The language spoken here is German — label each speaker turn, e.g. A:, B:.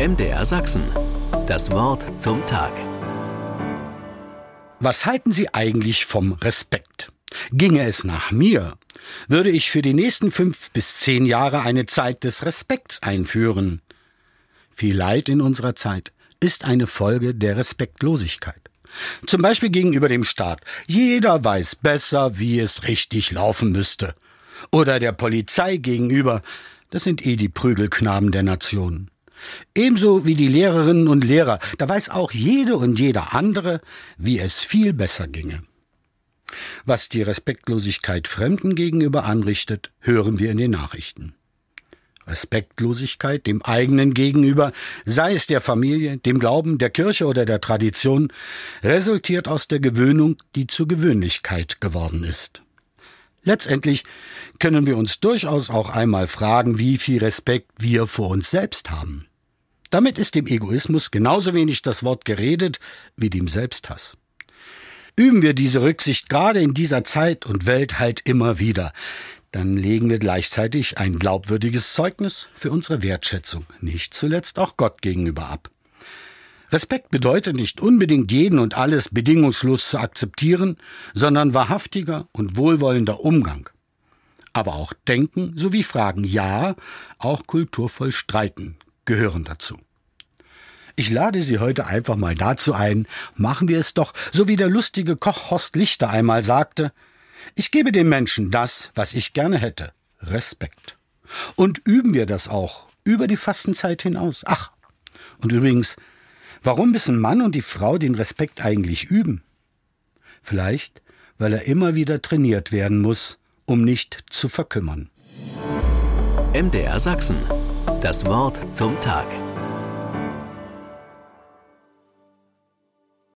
A: MDR Sachsen. Das Wort zum Tag.
B: Was halten Sie eigentlich vom Respekt? Ginge es nach mir, würde ich für die nächsten fünf bis zehn Jahre eine Zeit des Respekts einführen. Viel Leid in unserer Zeit ist eine Folge der Respektlosigkeit. Zum Beispiel gegenüber dem Staat. Jeder weiß besser, wie es richtig laufen müsste. Oder der Polizei gegenüber. Das sind eh die Prügelknaben der Nation. Ebenso wie die Lehrerinnen und Lehrer, da weiß auch jede und jeder andere, wie es viel besser ginge. Was die Respektlosigkeit Fremden gegenüber anrichtet, hören wir in den Nachrichten. Respektlosigkeit dem eigenen gegenüber, sei es der Familie, dem Glauben, der Kirche oder der Tradition, resultiert aus der Gewöhnung, die zur Gewöhnlichkeit geworden ist. Letztendlich können wir uns durchaus auch einmal fragen, wie viel Respekt wir vor uns selbst haben. Damit ist dem Egoismus genauso wenig das Wort geredet wie dem Selbsthass. Üben wir diese Rücksicht gerade in dieser Zeit und Welt halt immer wieder, dann legen wir gleichzeitig ein glaubwürdiges Zeugnis für unsere Wertschätzung, nicht zuletzt auch Gott gegenüber ab. Respekt bedeutet nicht unbedingt jeden und alles bedingungslos zu akzeptieren, sondern wahrhaftiger und wohlwollender Umgang. Aber auch Denken sowie Fragen, ja, auch kulturvoll streiten gehören dazu. Ich lade Sie heute einfach mal dazu ein, machen wir es doch, so wie der lustige Koch Horst Lichter einmal sagte, ich gebe den Menschen das, was ich gerne hätte, Respekt. Und üben wir das auch über die Fastenzeit hinaus. Ach, und übrigens, warum müssen Mann und die Frau den Respekt eigentlich üben? Vielleicht, weil er immer wieder trainiert werden muss, um nicht zu verkümmern.
A: MDR Sachsen. Das Wort zum Tag.